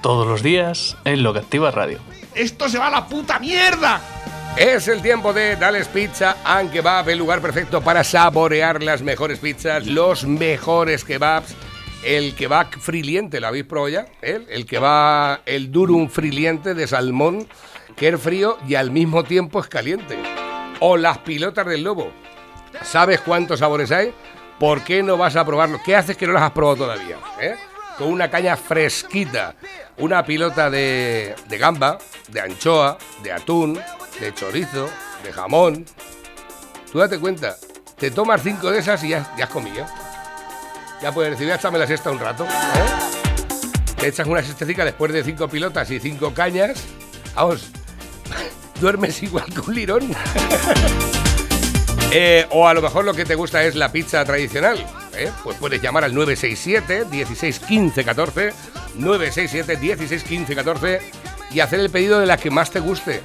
Todos los días en Lo que Activa Radio. ¡Esto se va a la puta mierda! Es el tiempo de Dales Pizza and Kebab, el lugar perfecto para saborear las mejores pizzas, los mejores kebabs. El kebab friliente, ¿lo habéis probado ya? ¿Eh? El kebab, el durum friliente de salmón, que es frío y al mismo tiempo es caliente. O las pilotas del lobo. ¿Sabes cuántos sabores hay? ¿Por qué no vas a probarlo? ¿Qué haces que no las has probado todavía? ¿Eh? Con una caña fresquita, una pilota de, de gamba, de anchoa, de atún, de chorizo, de jamón. Tú date cuenta, te tomas cinco de esas y ya, ya has comido. Ya puedes decir, échame la siesta un rato. ¿eh? Te echas una siestecica después de cinco pilotas y cinco cañas. Vamos, duermes igual que un lirón. Eh, o a lo mejor lo que te gusta es la pizza tradicional. ¿Eh? Pues puedes llamar al 967 16 15 14 967 16 15 14 y hacer el pedido de la que más te guste.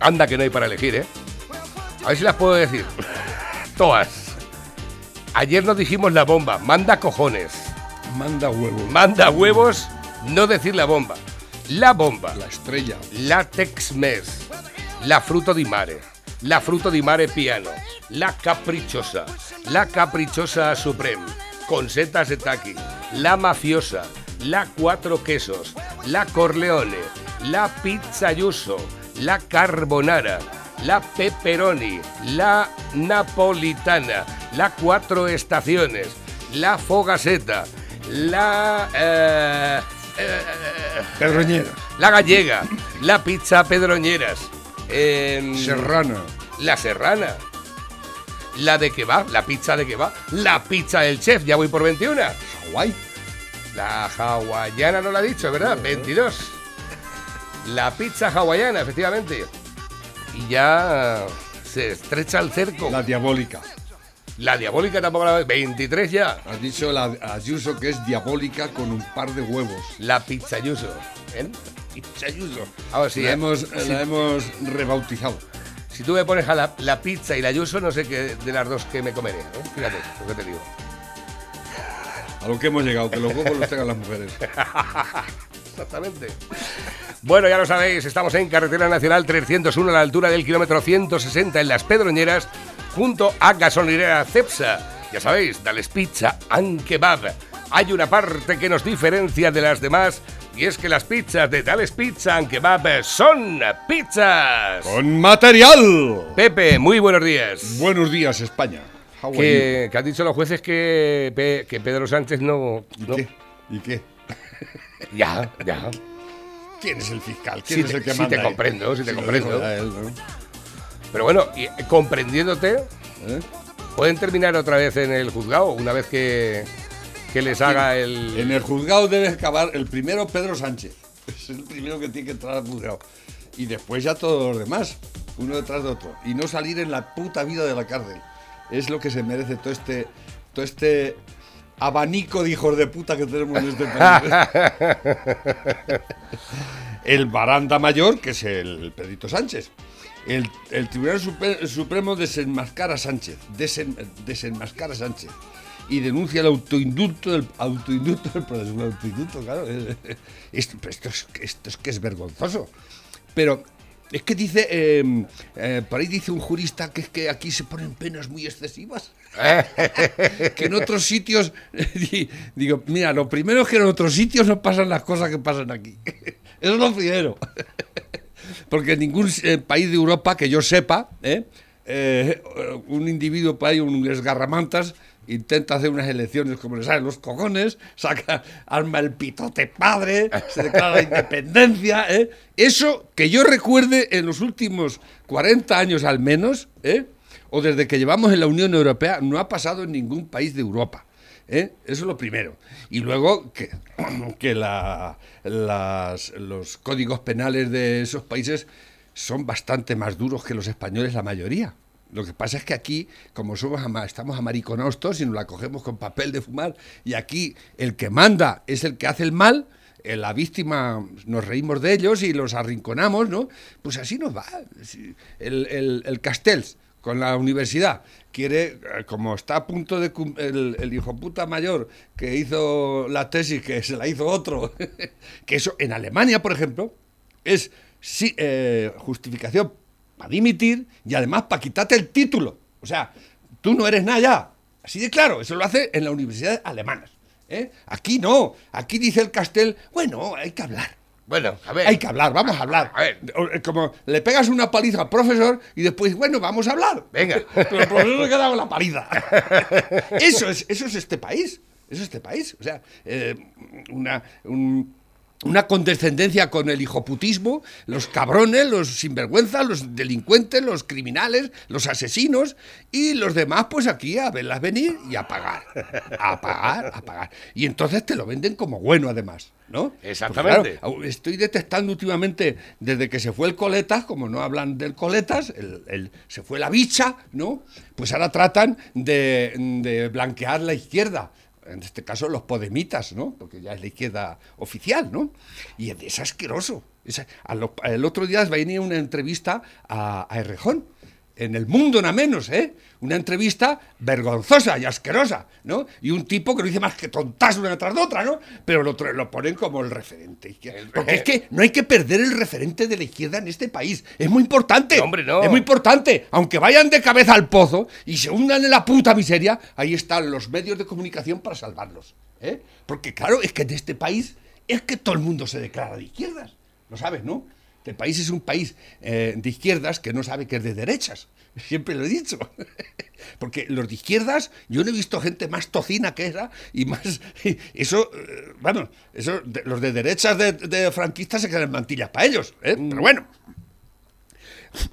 Anda que no hay para elegir, ¿eh? A ver si las puedo decir. Todas. Ayer nos dijimos la bomba. Manda cojones. Manda huevos. Manda huevos, no decir la bomba. La bomba. La estrella. La Tex-Mex. La Fruto di Mare. La Fruto di Mare Piano. La Capricciosa. La Capricciosa Supreme. Con setas de taqui. La Mafiosa. La Cuatro Quesos. La Corleone. La Pizza Yuso. La Carbonara. La Pepperoni. La Napolitana. La Cuatro Estaciones. La Fogaseta. La... eh, eh, Pedroñera. la gallega, la pizza pedroñeras, em, Serrana. la serrana, la de kebab, la pizza de kebab, la pizza del chef, ya voy por 21. Hawái. La hawaiana no la ha dicho, ¿verdad? 22. La pizza hawaiana, efectivamente. Y ya se estrecha el cerco. La La, diabólica. tampoco la 23 ya. Has dicho la Ayuso que es diabólica con un par de huevos. La pizza yuso. ¿eh? Pizza Ayuso. Ahora sí, la, ¿eh? hemos, Sí. la hemos rebautizado. Si tú me pones a la, la pizza y la yuso, no sé qué de las dos que me comeré. ¿eh? Fíjate lo que te digo. A lo que hemos llegado, que los huevos los tengan las mujeres. Exactamente. Bueno, ya lo sabéis, estamos en Carretera Nacional 301 a la altura del kilómetro 160 en Las Pedroñeras, junto a gasolinera Cepsa. Ya sabéis, Dales Pizza and Kebab. Hay una parte que nos diferencia de las demás y es que las pizzas de Dales Pizza and Kebab son pizzas. ¡Con material! Pepe, muy buenos días. Buenos días, España. Que, que han dicho los jueces que, Pe- que Pedro Sánchez no... you? no- ¿Y qué? ¿Y qué? Ya, ya. ¿Quién es el fiscal? ¿Quién Sí es el que sí manda te ahí? comprendo, sí te lo comprendo. él, ¿no? Pero bueno, y, eh, comprendiéndote, ¿Eh? pueden terminar otra vez en el juzgado una vez que, que les haga el... En el juzgado debe acabar el primero Pedro Sánchez. Es el primero que tiene que entrar al juzgado. Y después ya todos los demás, uno detrás de otro. Y no salir en la puta vida de la cárcel. Es lo que se merece todo este, todo este abanico de hijos de puta que tenemos en este país. el baranda mayor, que es el Pedrito Sánchez. El, el Tribunal Supremo desenmascara a Sánchez. Desen- desenmascara a Sánchez. Y denuncia el autoindulto del autoindulto del proceso. Un autoindulto, claro. Esto, esto, es, esto es que es vergonzoso. Pero es que dice, eh, eh, por ahí dice un jurista que es que aquí se ponen penas muy excesivas. que en otros sitios, di- digo, mira, lo primero es que en otros sitios no pasan las cosas que pasan aquí. Eso es lo primero. Porque en ningún eh, país de Europa que yo sepa, ¿eh? Eh, un individuo por ahí, un esgarramantas, intenta hacer unas elecciones como le salen los cojones, saca, arma el pitote padre, se declara la independencia. ¿eh? Eso que yo recuerde en los últimos 40 años al menos, ¿eh? o desde que llevamos en la Unión Europea, no ha pasado en ningún país de Europa. ¿Eh? Eso es lo primero. Y luego que, que la- las- los códigos penales de esos países son bastante más duros que los españoles, la mayoría. Lo que pasa es que aquí, como somos ama- estamos amariconados todos y nos la cogemos con papel de fumar, y aquí el que manda es el que hace el mal, eh, la víctima nos reímos de ellos y los arrinconamos, ¿no? Pues así nos va. El, el, el Castells con la universidad quiere, eh, como está a punto de el, el hijo puta mayor que hizo la tesis, que se la hizo otro, que eso en Alemania, por ejemplo, es sí, eh, justificación para dimitir y además para quitarte el título. O sea, tú no eres nada ya. Así de claro, eso lo hace en las universidades alemanas. ¿eh? Aquí no, aquí dice el Castel, bueno, hay que hablar. Bueno, a ver. Hay que hablar, vamos a hablar. A ver. Eh, Como le pegas una paliza al profesor y después, bueno, vamos a hablar. Venga. Pero el profesor se queda con la paliza. Eso es, eso es este país. Eso es este país. O sea, eh, una, un- una condescendencia con el hijoputismo, los cabrones, los sinvergüenzas, los delincuentes, los criminales, los asesinos y los demás, pues aquí a verlas venir y a pagar. A pagar, a pagar. Y entonces te lo venden como bueno, además. ¿no? Exactamente. claro, estoy detectando últimamente, desde que se fue el Coletas, como no hablan del Coletas, el, el- se fue la bicha, ¿no? Pues ahora tratan de, de blanquear la izquierda. En este caso, los podemitas, ¿no? Porque ya es la izquierda oficial, ¿no? Y es, asqueroso. El otro día venía una entrevista a, a en el mundo nada menos, ¿eh? Una entrevista vergonzosa y asquerosa, ¿no? Y un tipo que no dice más que tontas una tras otra, ¿no? Pero lo, ponen como el referente. Porque es que no hay que perder el referente de la izquierda en este país. Es muy importante. No, hombre, no. Es muy importante. Aunque vayan de cabeza al pozo y se hundan en la puta miseria, ahí están los medios de comunicación para salvarlos. ¿eh? Porque claro, es que en este país es que todo el mundo se declara de izquierdas. Lo sabes, ¿no? Este país es un país eh, de izquierdas que no sabe que es de derechas. Siempre lo he dicho. Porque los de izquierdas, yo no he visto gente más tocina que esa y más. Eso, eh, bueno, eso, de- los de derechas de, de franquistas se quedan mantillas para ellos. ¿eh? Pero bueno,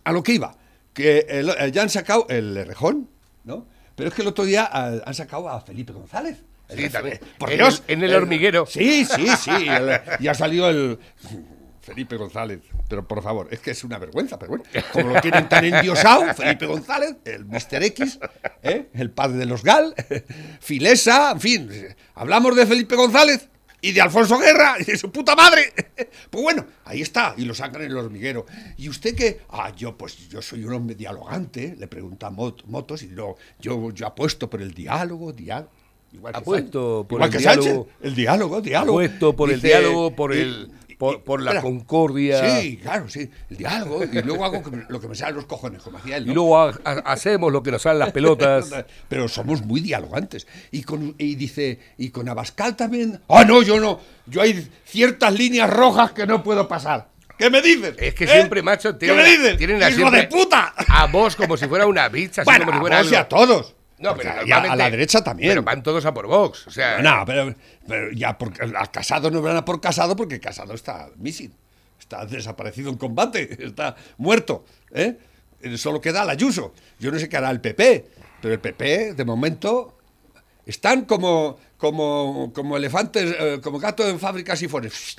a lo que iba, que el- eh, ya han sacado el rejón, ¿no? Pero es que el otro día han sacado a Felipe González. El Sí, también. Por En Dios. el- en el hormiguero. Sí, sí, sí. el- ya salió el. Felipe González, pero por favor, es que es una vergüenza, pero bueno, como lo tienen tan endiosado, Felipe González, el Mr. X, ¿eh? el padre de los Gal, Filesa, en fin, hablamos de Felipe González y de Alfonso Guerra y de su puta madre. Pues bueno, ahí está, y lo sacan en el hormiguero. ¿Y usted qué? Ah, yo pues yo soy un hombre dialogante, le pregunta a Mot- Motos, y no, yo, yo apuesto por el diálogo, diálogo. Igual que Apuesto Sánchez. por Igual el que Sánchez, diálogo. el diálogo, diálogo. Apuesto por el diálogo, por el- por- por la concordia. Sí, claro, sí, el diálogo. Y luego hago que me- lo que me salen los cojones, como hacía él. Y ¿no? luego ha- ha- hacemos lo que nos salen las pelotas. Pero somos muy dialogantes. Y, con, y dice, y con Abascal también. Ah, no, yo no. Yo hay ciertas líneas rojas que no puedo pasar. ¿Qué me dices? Es que ¿Eh? siempre, macho, ¿Qué tienen, me a- dices? tienen a ¡Hijo siempre de puta! A vos como si fuera una bicha, Bueno, como si a fuera y a todos. No, Porque pero a- la derecha también. Pero van todos a por Vox. O sea, No, pero, pero ya porque a Casado no van a por Casado porque Casado está missing. Está desaparecido en combate, está muerto. ¿eh? Eh, Solo queda la Ayuso. Yo no sé qué hará el PP, pero el PP, de momento, están como, como, como elefantes, eh, como gatos en fábricas y fones.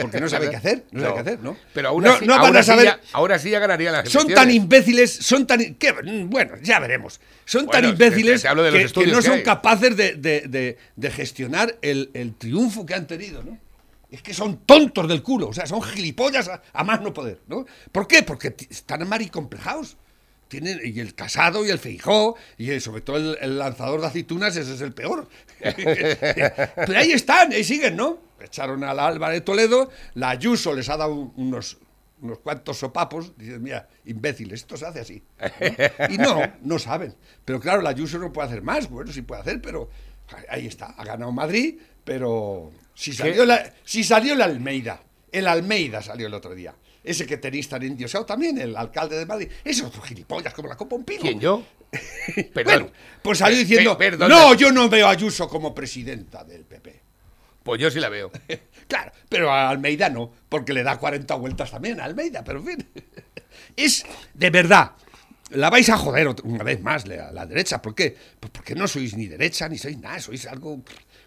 Porque no sabe qué hacer, no sabe qué hacer, ¿no? Pero aún no, van a saber. ya, ahora sí ya ganaría las Son tan imbéciles, son tan... ¿qué? Bueno, ya veremos. Son Bueno, tan imbéciles que, no son hay. capaces de, de- de- de gestionar el, el triunfo que han tenido, ¿no? Es que son tontos del culo, o sea, son gilipollas a, a más no poder, ¿no? ¿Por qué? Porque están maricomplejados. Tienen, y el casado y el feijó, y eh, sobre todo el, el lanzador de aceitunas, ese es el peor. Pero ahí están, ahí siguen, ¿no? Echaron a la Álvaro de Toledo, la Ayuso les ha dado un- unos, unos cuantos sopapos, dices, mira, imbéciles, esto se hace así. ¿no? Y no, no saben. Pero claro, la Ayuso no puede hacer más, bueno, sí puede hacer, pero ahí está, ha ganado Madrid, pero si salió, la, si salió el Almeida, el Almeida salió el otro día. Ese que tenéis tan endiosado también, el alcalde de Madrid. Ese otro gilipollas como la copa un pino. ¿Quién yo? Perdón. Bueno, pues salió Pe- diciendo, pe- perdón. no, yo no veo a Ayuso como presidenta del PP. Pues yo sí la veo. Claro, pero a Almeida no, porque le da 40 vueltas también a Almeida, pero en fin. Es, de verdad, la vais a joder una vez más la, la derecha. ¿Por qué? Pues porque no sois ni derecha ni sois nada, sois algo,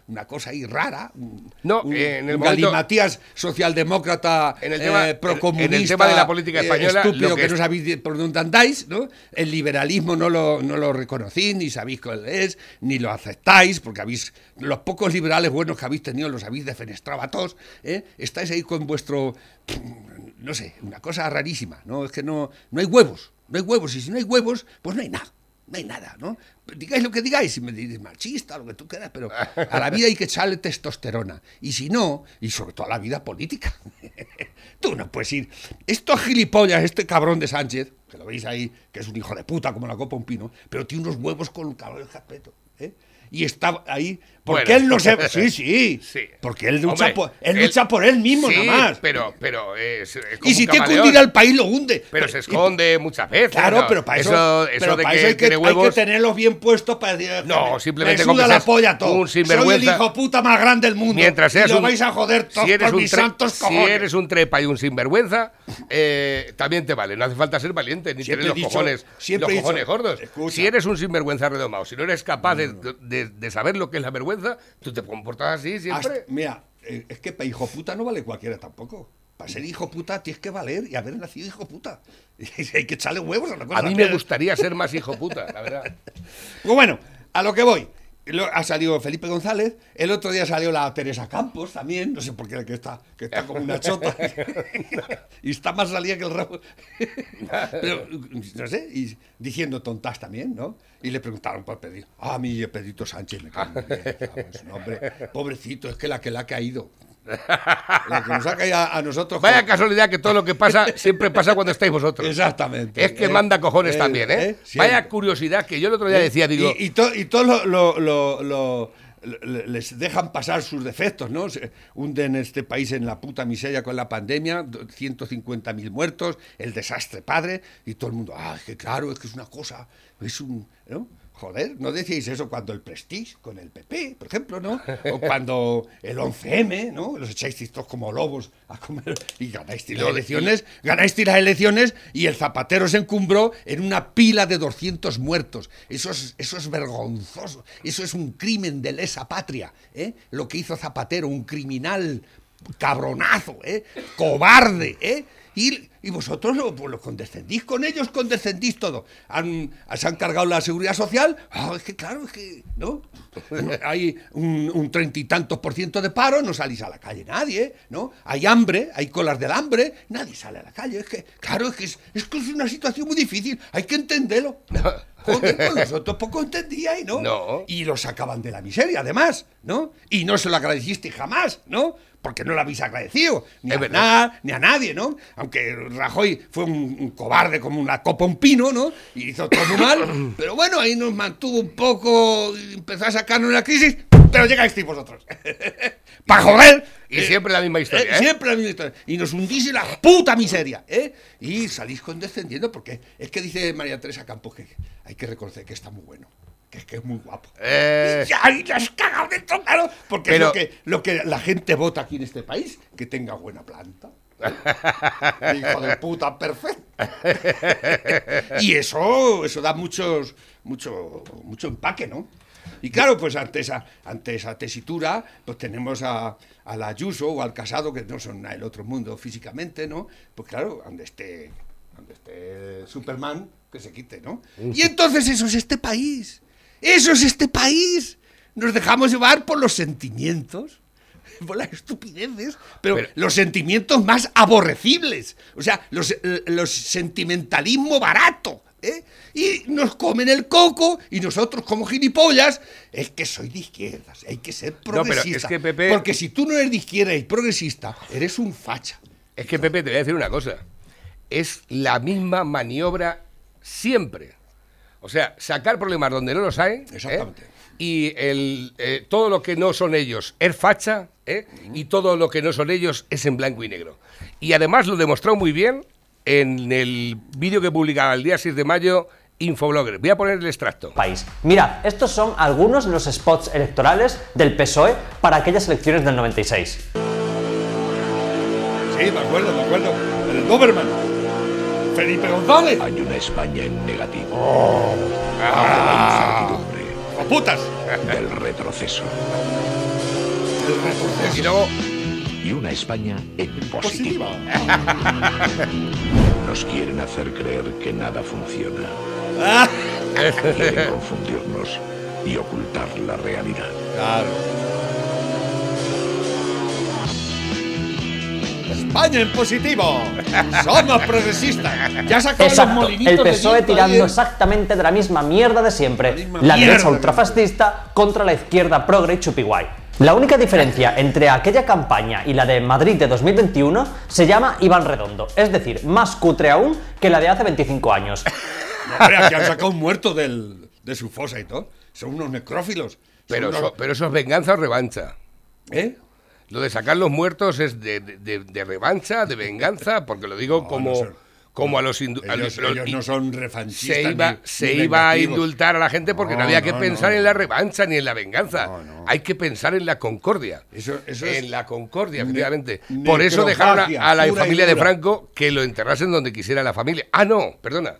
una cosa ahí rara. un- No, un, eh, en el un momento- galimatías socialdemócrata, En el tema- eh, procomunista, en el tema de la política eh, española, estúpido lo que, que no sabéis por dónde andáis, ¿no? El liberalismo no lo, no lo reconocéis, ni sabéis cuál es, ni lo aceptáis, porque habéis, los pocos liberales buenos que habéis tenido los habéis defenestrado a todos, ¿eh? Estáis ahí con vuestro, no sé, una cosa rarísima, ¿no? Es que no, no hay huevos, no hay huevos, y si no hay huevos, pues no hay nada. No hay nada, ¿no? Digáis lo que digáis, si me dices machista, lo que tú quieras, pero a la vida hay que echarle testosterona. Y si no, y sobre todo a la vida política. Tú no puedes ir. Estos gilipollas, este cabrón de Sánchez, que lo veis ahí, que es un hijo de puta como la copa un pino, pero tiene unos huevos con un cabrón de respeto. ¿eh? Y está ahí. Porque Bueno. él no se. Sí, sí. Sí. Porque él lucha, Hombre, por, él lucha por él mismo, sí, nada más. Pero, pero es, es como y si tiene que hundir al país, lo hunde. Pero se esconde muchas veces. Claro, ¿no? pero para eso, eso, pero de para que eso hay, que, hay tenerlos bien puestos para decir. No, me- simplemente me la polla todo. un Soy el hijo puta más grande del mundo. Mientras seas y lo un, vais a joder todos si eres por un mis tre- santos si cojones. eres un trepa y un sinvergüenza, eh, también te vale. No hace falta ser valiente ni Siempre tener los dicho- cojones, siempre los cojones gordos. Si eres un sinvergüenza redomado, si no eres capaz de, de- de saber lo que es la vergüenza, tú te comportas así siempre. Hasta- mira, eh, es que para hijo puta no vale cualquiera tampoco. Para ser hijo puta tienes que valer y haber nacido hijo puta. Y hay que echarle huevos a la cosa. A mí me gustaría ser más hijo puta, la verdad. Pues bueno, a lo que voy. Ha salido Felipe González, el otro día salió la Teresa Campos también, no sé por qué, que está, que está como una chota. y está más salida que el rabo. Pero, no sé, y diciendo tontas también, ¿no? Y le preguntaron por Pedrito. Ah, a mí Pedrito Sánchez me cae muy bien, pobrecito, es que la que le ha caído. La que nos a, nosotros. Vaya con- casualidad que todo lo que pasa siempre pasa cuando estáis vosotros. Exactamente. Es que Eh, manda cojones eh, también, ¿eh? eh. Vaya curiosidad que yo el otro día decía, digo, Y, y, to- y todos lo- lo- lo- lo- le- les dejan pasar sus defectos, ¿no? Se hunden este país en la puta miseria con la pandemia, 150.000 muertos, el desastre padre, y todo el mundo, ah, es que claro, es que es una cosa, es un. ¿no? Joder, no decíais eso cuando el Prestige con el PP, por ejemplo, ¿no? O cuando el 11M, ¿no? Los echáis todos como lobos a comer y ganáis las elecciones, ganáis las elecciones y el Zapatero se encumbró en una pila de 200 muertos. Eso es, eso es vergonzoso. Eso es un crimen de lesa patria. ¿eh? Lo que hizo Zapatero, un criminal cabronazo, ¿eh? cobarde. ¿eh? Y, y vosotros lo, pues lo condescendís con ellos, condescendís todo. Han, se han cargado la seguridad social. Ah, es que claro, es que, ¿no? Hay un treinta y tantos por ciento de paro, no salís a la calle nadie, ¿no? Hay hambre, hay colas del hambre, nadie sale a la calle. Es que, claro, es que es, es que es una situación muy difícil, hay que entenderlo. Joder, pues nosotros poco entendíais, ¿no? No. Y lo sacaban de la miseria, además, ¿no? Y no se lo agradeciste jamás, ¿no? Porque no lo habéis agradecido, ni Es a verdad. Aznar, ni a nadie, ¿no? Aunque Rajoy fue un, un cobarde como una copa un pino, ¿no? Y hizo todo muy mal, pero bueno, ahí nos mantuvo un poco, empezó a sacarnos la crisis, pero llegáis vosotros. ¡Para joder! Y siempre la misma historia, ¿eh? Siempre la misma historia. Y nos hundís en la puta miseria, ¿eh? Y salís condescendiendo porque es que dice María Teresa Campos que hay que reconocer que está muy bueno. Que es que es muy guapo. Eh. Y ya, y la has cagado dentro, claro. Porque Pero- es lo que, lo que la gente vota aquí en este país, que tenga buena planta. Hijo de puta, perfecto. y eso, eso da muchos, mucho, mucho empaque, ¿no? Y claro, pues ante esa, ante esa tesitura, pues tenemos a, a la Ayuso o al Casado, que no son del otro mundo físicamente, ¿no? Pues claro, donde esté, donde esté Superman, que se quite, ¿no? Y entonces eso es este país. Eso es este país. Nos dejamos llevar por los sentimientos, por las estupideces, pero, Pero- los sentimientos más aborrecibles. O sea, los, eh, los sentimentalismo barato. ¿eh? Y nos comen el coco y nosotros como gilipollas, es que soy de izquierdas, hay que ser es progresista. que Pepe- Porque si tú no eres de izquierda y progresista, eres un facha. Es que Pepe, te voy a decir una cosa. Es la misma maniobra siempre. O sea, sacar problemas donde no los hay. ¿eh? Exactamente. Y el, eh, todo lo que no son ellos es facha. ¿eh? Y todo lo que no son ellos es en blanco y negro. Y además lo demostró muy bien en el vídeo que publicaba el día 6 de mayo Infoblogger. Voy a poner el extracto. país. Mira, estos son algunos de los spots electorales del PSOE para aquellas elecciones del 96. Sí, me acuerdo, me acuerdo. El Doberman. Felipe González. Hay una España en negativo. La incertidumbre, ¡Oh, putas! del retroceso. Y luego, Y una España en positivo. Nos quieren hacer creer que nada funciona. Ah. Quieren confundirnos y ocultar la realidad. Claro. España en positivo. Somos progresistas. Ya sacó los Exacto, molinitos el de PSOE ahí tirando en- exactamente de la misma mierda de siempre. La La derecha ultrafascista contra la izquierda progre y chupiguay. La única diferencia entre aquella campaña y la de Madrid de 2021 se llama Iván Redondo, es decir, más cutre aún que la de hace 25 años. No, hombre, aquí han sacado un muerto del, de su fosa y todo. Son unos necrófilos. Son pero unos- eso, pero eso es venganza o revancha. ¿Eh? Lo de sacar los muertos es de, de- de- de revancha, de venganza, porque lo digo No, como, no son- como a los, a Ellos, los- ellos no son refanchistas. se iba, ni- se ni iba a indultar a la gente porque no, No, había que pensar en la revancha ni en la venganza. No, no. Hay que pensar en la concordia. Eso- eso es en la concordia, efectivamente. Por eso dejaron a, a la familia de. Franco que lo enterrasen donde quisiera la familia. Ah, no, perdona.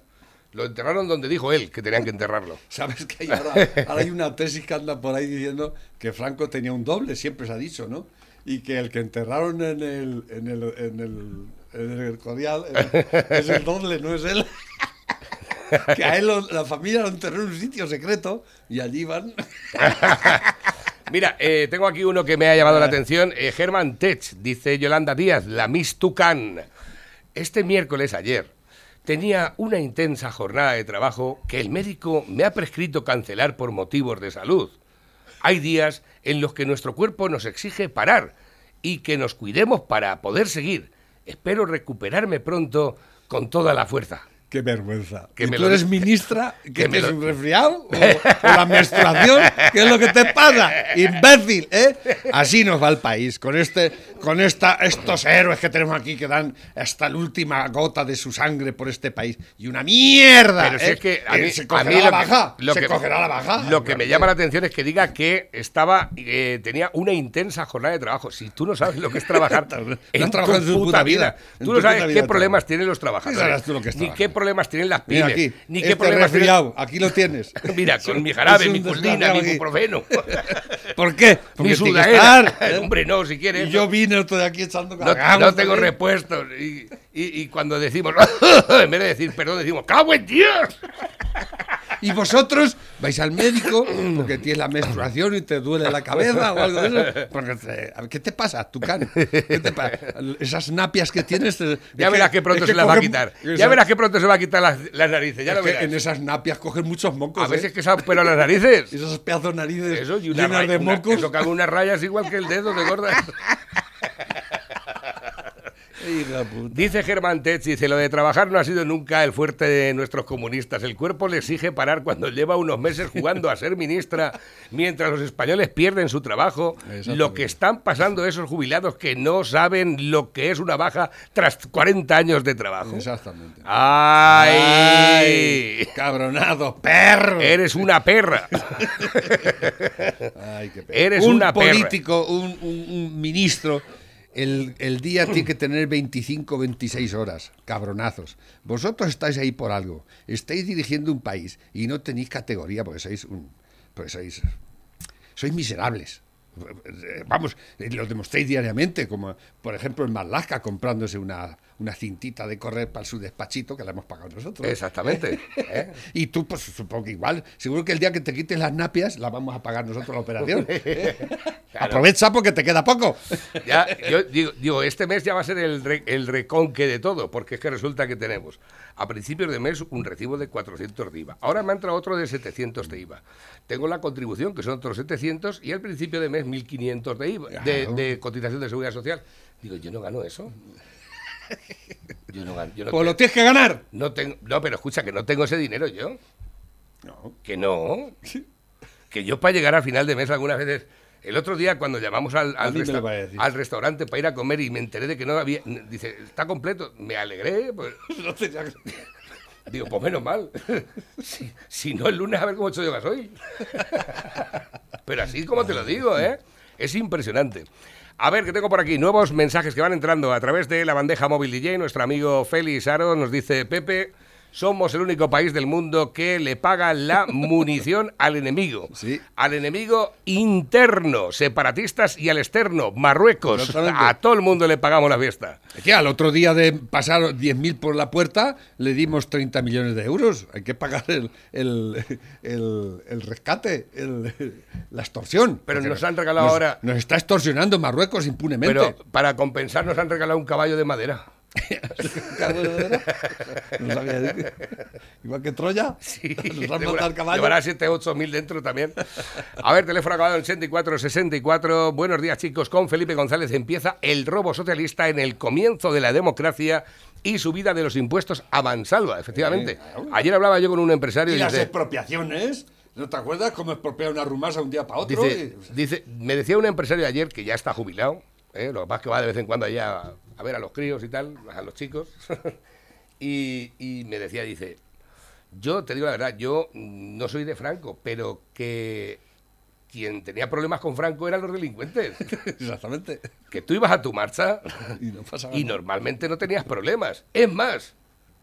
Lo enterraron donde dijo él que tenían que enterrarlo. ¿Sabes que hay ahora, ahora hay una tesis que anda por ahí diciendo que Franco tenía un doble, siempre se ha dicho, ¿no? Y que el que enterraron en el, en el, en el, eh, es el doble, no es él. que a él la familia lo enterró en un sitio secreto y allí van. Mira, eh, tengo aquí uno que me ha llamado la atención. Eh, Germán Tech, dice Yolanda Díaz, la Miss Tucán. Este miércoles, ayer, tenía una intensa jornada de trabajo que el médico me ha prescrito cancelar por motivos de salud. Hay días en los que nuestro cuerpo nos exige parar y que nos cuidemos para poder seguir. Espero recuperarme pronto con toda la fuerza. Qué vergüenza. Que ¿Y tú lo eres ministra? que ¿Que me lo- un resfriado? ¿O, o la menstruación? ¿Qué es lo que te pasa? ¡Imbécil! ¿eh? Así nos va el país, con este, con esta, estos héroes que tenemos aquí que dan hasta la última gota de su sangre por este país. Y una mierda. Pero si ¿eh? es que a mí, se a cogerá mí la que- baja. lo se que- cogerá la baja. Lo que me llama la atención es que diga que estaba eh, tenía una intensa jornada de trabajo. Si tú no sabes lo que es trabajar No en tu en tu puta vida, tú no sabes qué problemas tienen los trabajadores, lo ni qué problemas tienen las Mira pymes, aquí, ni qué este problemas tienen... aquí lo tienes. Mira, con mi jarabe, mi desgraciado mi ibuprofeno, ¿Por qué? mi Porque que sudadera. ¿eh? Hombre, no, si quieres. Yo vine, estoy aquí echando no, cagamos no tengo también. repuestos. Y, y- y cuando decimos, en vez de decir perdón, decimos, ¡cago en Dios! Y vosotros vais al médico porque tienes la menstruación y te duele la cabeza o algo de eso. Porque te- ¿Qué te pasa, Tucán? ¿Qué te pasa? Esas napias que tienes. te- Ya verás que pronto se las va a quitar. esas- Ya verás que pronto se va a quitar las, las narices. Ya es lo que verás. en esas napias cogen muchos mocos. A veces ¿eh? que se han pelado las narices. Esos pedazos de narices Eso y una llenas raya- de una- mocos. Eso que haga unas rayas igual que el dedo de gorda. Dice Germán Tech, dice, lo de trabajar no ha sido nunca el fuerte de nuestros comunistas. El cuerpo le exige parar cuando lleva unos meses jugando a ser ministra, mientras los españoles pierden su trabajo. Lo que están pasando esos jubilados que no saben lo que es una baja tras 40 años de trabajo. Exactamente. ¡Ay! ¡Ay! ¡Cabronado, perro! Eres una perra. Ay, qué pena. Eres un una perra. político, un, un- un ministro, el, el día tiene que tener 25, 26 horas, cabronazos. Vosotros estáis ahí por algo, estáis dirigiendo un país y no tenéis categoría porque sois un, porque sois, sois miserables. Vamos, eh, lo demostréis diariamente, como por ejemplo en Malaska comprándose una, una cintita de correr para su despachito que la hemos pagado nosotros. Exactamente. ¿eh? Y tú, pues supongo que igual. Seguro que el día que te quites las napias, la vamos a pagar nosotros la operación. Aprovecha porque te queda poco. Ya, yo digo, digo, este mes ya va a ser el, re- el reconque de todo, porque es que resulta que tenemos a principios de mes un recibo de 400 de IVA. Ahora me ha entrado otro de 700 de IVA. Tengo la contribución, que son otros 700, y al principio de mes 1.500 de IVA, de, Claro. de cotización de seguridad social. Digo, yo no gano eso. Yo no gano. Yo no, Pues lo te- tienes que ganar. no tengo, no, pero escucha, que no tengo ese dinero yo. No. Que no. Que yo para llegar a final de mes algunas veces... El otro día cuando llamamos al, al, resta- lo al restaurante para ir a comer y me enteré de que no había... Dice, está completo. Me alegré. pues, No tenía digo, pues menos mal. si, si no, el lunes a ver cómo he hecho yo gasoil. Pero así como te lo digo, ¿eh? Es impresionante. A ver, que tengo por aquí nuevos mensajes que van entrando a través de la bandeja móvil DJ. Nuestro amigo Félix Aro nos dice, Pepe, somos el único país del mundo que le paga la munición al enemigo. Sí. Al enemigo interno, separatistas y al externo, Marruecos. A todo el mundo le pagamos la fiesta. Es que al otro día de pasar 10.000 por la puerta, le dimos 30 millones de euros. Hay que pagar el, el, el- el rescate, la extorsión. Pero Porque nos han regalado nos- ahora- Nos está extorsionando Marruecos impunemente. Pero para compensar nos han regalado un caballo de madera. No sabía decir. Igual que Troya. Sí, Nos han el caballo. Llevará 7, 8 mil dentro también. A ver, teléfono acabado en 84 64. Buenos días, chicos. Con Felipe González empieza el robo socialista en el comienzo de la democracia y subida de los impuestos a mansalva, efectivamente. Ayer hablaba yo con un empresario Y y las dice, expropiaciones. ¿No te acuerdas cómo expropiar una rumasa un día para otro? dice, Y- dice, me decía un empresario ayer que ya está jubilado, ¿eh? lo que pasa es que va de vez en cuando allá a, ver a los críos y tal, a los chicos, y, y me decía, dice, yo te digo la verdad, yo no soy de Franco, pero que quien tenía problemas con Franco eran los delincuentes. Exactamente. que tú ibas a tu marcha Y no pasaba y nada. normalmente no tenías problemas. Es más,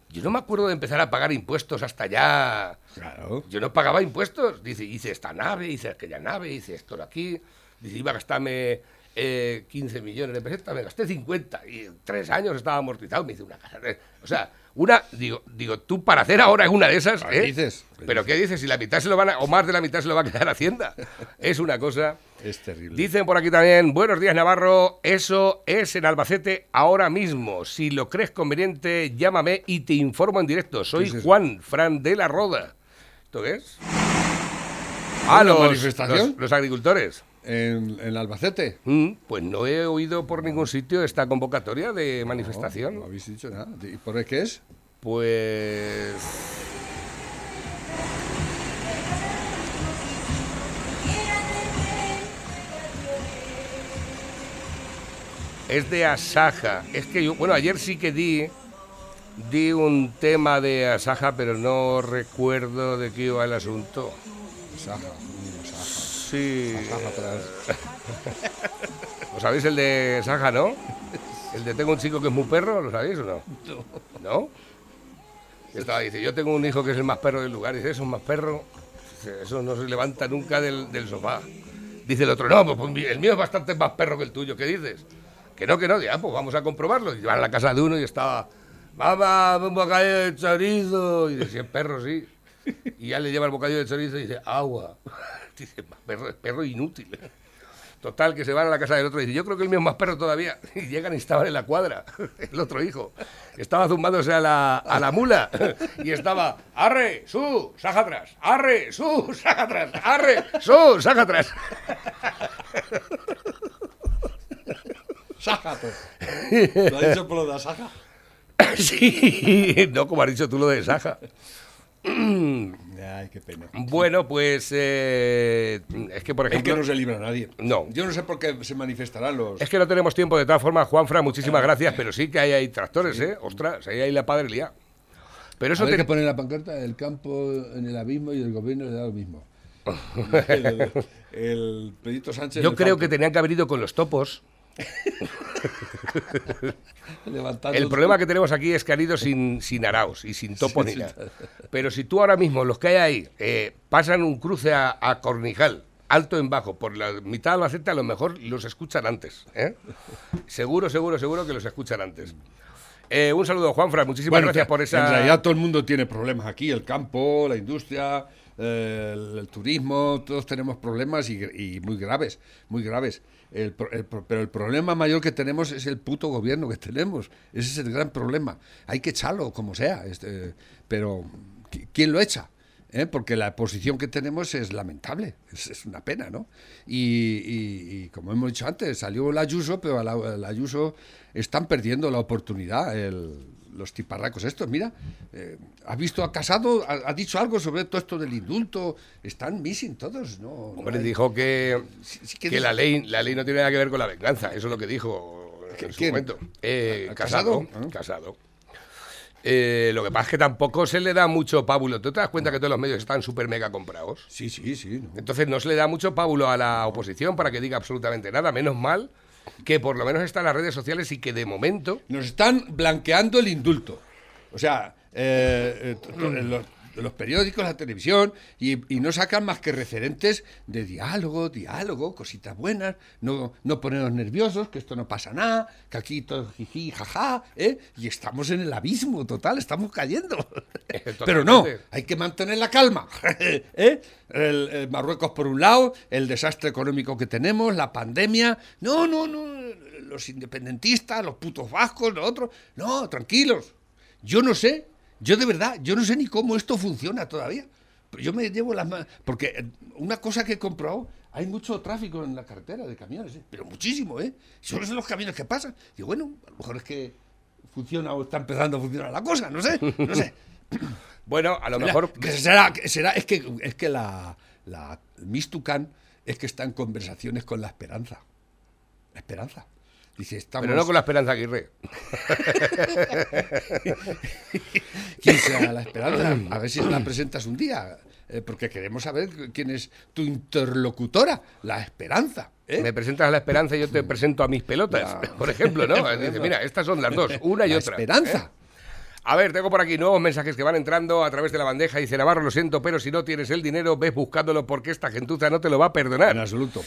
yo no me acuerdo de empezar a pagar impuestos hasta ya... Claro. Yo no pagaba impuestos. Dice, hice esta nave, hice aquella nave, hice esto de aquí. Dice, iba a gastarme eh, 15 millones de pesetas, me gasté 50. Y en tres años estaba amortizado. Me hice una casa. O sea, una, digo, digo, tú para hacer ahora una de esas. ¿Qué ¿eh? dices? Pero ¿qué dices? Si la mitad se lo van a, o más de la mitad se lo va a quedar Hacienda. Es una cosa. Es terrible. Dicen por aquí también, buenos días Navarro, eso es en Albacete ahora mismo. Si lo crees conveniente, llámame y te informo en directo. Soy es? Juan, Fran de la Roda. ¿Esto qué es? ¿Una Ah, los, manifestación? los- los agricultores. En, en Albacete. Mm, pues no he oído por ningún sitio esta convocatoria de manifestación. No habéis dicho nada. ¿Y por qué es? Pues... Es de Asaja. Es que yo, bueno, ayer sí que di, di un tema de Asaja, pero no recuerdo de qué iba el asunto. Saja. Sí. ¿Lo sabéis el de Saja, no? El de tengo un chico que es muy perro, ¿lo sabéis o no? No. Y Estaba, dice, yo tengo un hijo que es el más perro del lugar. Dice, ¿eso es más perro? Dice, eso no se levanta nunca del, del sofá. Dice el otro, no, pues, pues, el mío es bastante más perro que el tuyo. ¿Qué dices? Que no, que no, ya, pues vamos a comprobarlo. Y van a la casa de uno y estaba, mamá, un bocadillo de chorizo. Y dice, sí, es perro, sí. Y ya le lleva el bocadillo de chorizo y dice, agua. Dice, "Más perro, inútil. Total, que se van a la casa del otro y dice, yo creo que el mío es más perro todavía. Y llegan y estaban en la cuadra, el otro hijo. Estaba zumbándose a la, a la mula y estaba, arre, su, saca atrás, arre, su, saca atrás, arre, su, saca atrás. Saja, pues. ¿Lo has dicho por lo de la Saja? Sí, no como has dicho tú lo de Saja. Ay, qué pena. Bueno, pues eh, es que, por Es ejemplo... que no se libra a nadie. No. Yo no sé por qué se manifestarán los. Es que no tenemos tiempo de todas formas, Juanfra, muchísimas gracias, pero sí que hay, hay tractores, ¿eh? Ostras, ahí hay la padre lía. Pero eso te- que poner la pancarta, el campo en el abismo y el gobierno le da lo mismo. el, el Pedrito Sánchez. yo creo que tenían que haber ido con los topos. El problema que tenemos aquí es que han ido sin, sin araos y sin topos ni nada. Pero si tú ahora mismo, los que hay ahí, eh, pasan un cruce a, a Cornijal, alto en bajo, por la mitad de Albacete, a lo mejor los escuchan antes. ¿eh? Seguro, seguro, seguro que los escuchan antes. Eh, un saludo, Juanfra, muchísimas Bueno, gracias por esa... En realidad todo el mundo tiene problemas aquí, el campo, la industria, eh, el, el turismo, todos tenemos problemas y, y muy graves, muy graves. El el pero el problema mayor que tenemos es el puto gobierno que tenemos. Ese es el gran problema. Hay que echarlo como sea, este, pero ¿qui- ¿quién lo echa? ¿Eh? Porque la posición que tenemos es lamentable, es, es una pena, ¿no? Y, y- y como hemos dicho antes, salió el Ayuso, pero al Ayuso están perdiendo la oportunidad el- los tiparracos estos. Mira, eh, ¿ha visto a Casado? ¿Ha, ha dicho algo sobre todo esto del indulto? Están missing todos, ¿no? no Hombre, hay- dijo que, Sí, sí, que ¿qué la, ley, la ley no tiene nada que ver con la venganza. Eso es lo que dijo en su ¿Quién? momento. Eh, ¿A- a casado. Casado? Ah. Casado. Eh, lo que pasa es que tampoco se le da mucho pábulo. ¿Tú te das cuenta que todos los medios están súper mega comprados? Sí, sí, sí. ¿no? Entonces no se le da mucho pábulo a la oposición para que diga absolutamente nada. Menos mal que por lo menos está en las redes sociales y que de momento Nos están blanqueando el indulto. O sea, eh, eh, los, en los periódicos, la televisión, y, y no sacan más que referentes de diálogo, diálogo, cositas buenas, no, no ponernos nerviosos, que esto no pasa nada, que aquí todo jiji, jaja, ¿eh? y estamos en el abismo total, estamos cayendo. Pero no, hay que mantener la calma. ¿eh? El, el Marruecos por un lado, el desastre económico que tenemos, la pandemia. No, no, no. Los independentistas, los putos vascos, los otros. No, tranquilos. Yo no sé, yo de verdad, yo no sé ni cómo esto funciona todavía. Pero yo me llevo las manos. Porque eh, una cosa que he comprobado, hay mucho tráfico en la carretera de camiones, ¿eh? pero muchísimo, ¿eh? Solo son los camiones que pasan. Digo, bueno, a lo mejor es que funciona o está empezando a funcionar la cosa, no sé, no sé. Bueno, a lo Mira, mejor. que será, que será, es que, es que la, la Miss Tucán es que está en conversaciones con la esperanza. La esperanza. Dice, estamos. Pero no con la Esperanza Aguirre. ¿Quién será la esperanza? A ver si la presentas un día. eh, porque queremos saber quién es tu interlocutora, la esperanza. ¿eh? Me presentas a la Esperanza y yo te presento a mis pelotas, por ejemplo, ¿no? Dice, mira, estas son las dos, una y la otra. esperanza. A ver, tengo por aquí nuevos mensajes que van entrando a través de la bandeja. Dice Navarro, lo siento, pero si no tienes el dinero, ves buscándolo porque esta gentuza no te lo va a perdonar. En absoluto.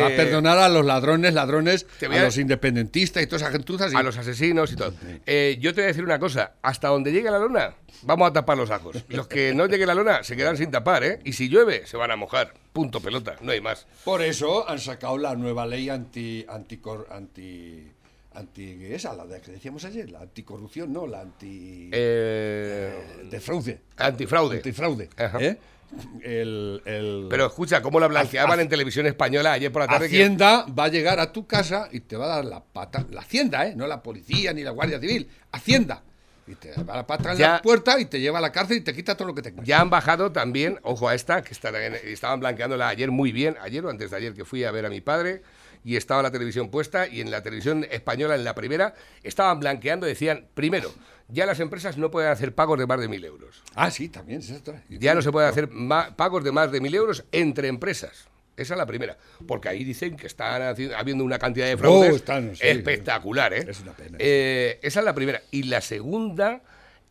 Va a Eh, perdonar a los ladrones, ladrones, a, a- los independentistas y todas esas gentuzas. y- A los asesinos y todo. Eh, yo te voy a decir una cosa. Hasta donde llegue la lona, vamos a tapar los ajos. Los que no llegue la lona se quedan sin tapar, ¿eh? Y si llueve, se van a mojar. Punto pelota, no hay más. Por eso han sacado la nueva ley anti anticor, anti anti esa la de que decíamos ayer, la anticorrupción, no, la anti Eh, de fraude. antifraude. Antifraude. ¿eh? El, el- Pero escucha, cómo la blanqueaban en televisión española ayer por la tarde. que- Hacienda va a llegar a tu casa y te va a dar la pata. La Hacienda, ¿eh? No la policía ni la Guardia Civil. Hacienda. Y te da la pata en Ya- la puerta y te lleva a la cárcel y te quita todo lo que tengas. Ya han bajado también, ojo a esta, que estaban blanqueándola ayer muy bien, ayer o antes de ayer que fui a ver a mi padre y estaba la televisión puesta y en la televisión española, en la primera, estaban blanqueando, decían, primero, ya las empresas no pueden hacer pagos de más de mil euros. Ah, sí, también. es otra. Ya no se puede hacer pagos de más de mil euros entre empresas. Esa es la primera. Porque ahí dicen que están habiendo una cantidad de fraudes Oh, están, sí, espectacular, ¿eh? es una pena. Eh, esa es la primera. Y la segunda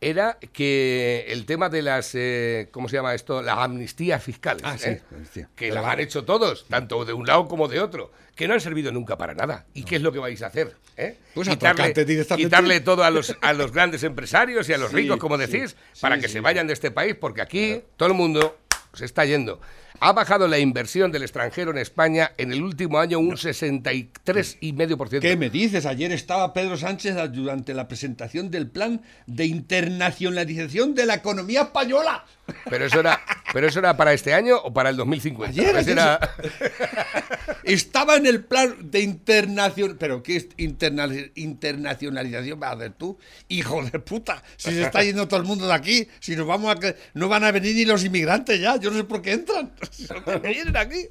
era que el tema de las, eh, ¿cómo se llama esto? Las amnistías fiscales. Ah, sí, ¿eh? amnistía. Que Pero las han hecho todos, tanto de un lado como de otro, que no han servido nunca para nada. ¿Y qué es lo que vais a hacer? eh? Pues quitarle, quitarle todo a los, a los grandes empresarios y a los Sí, ricos, como decís, sí, para que se vayan de este país, porque aquí todo el mundo se está yendo. Ha bajado la inversión del extranjero en España en el último año un 63,5%. ¿Qué me dices? Ayer estaba Pedro Sánchez durante la presentación del plan de internacionalización de la economía española. Pero eso era, pero eso era para este año o para el 2050. Ayer, Ese ayer era- Estaba en el plan de internacional. ¿Pero qué es internali- internacionalización vas a hacer tú? Hijo de puta. Si se está yendo todo el mundo de aquí, si nos vamos a. que- No van a venir ni los inmigrantes ya. Yo no sé por qué entran. Vienen aquí.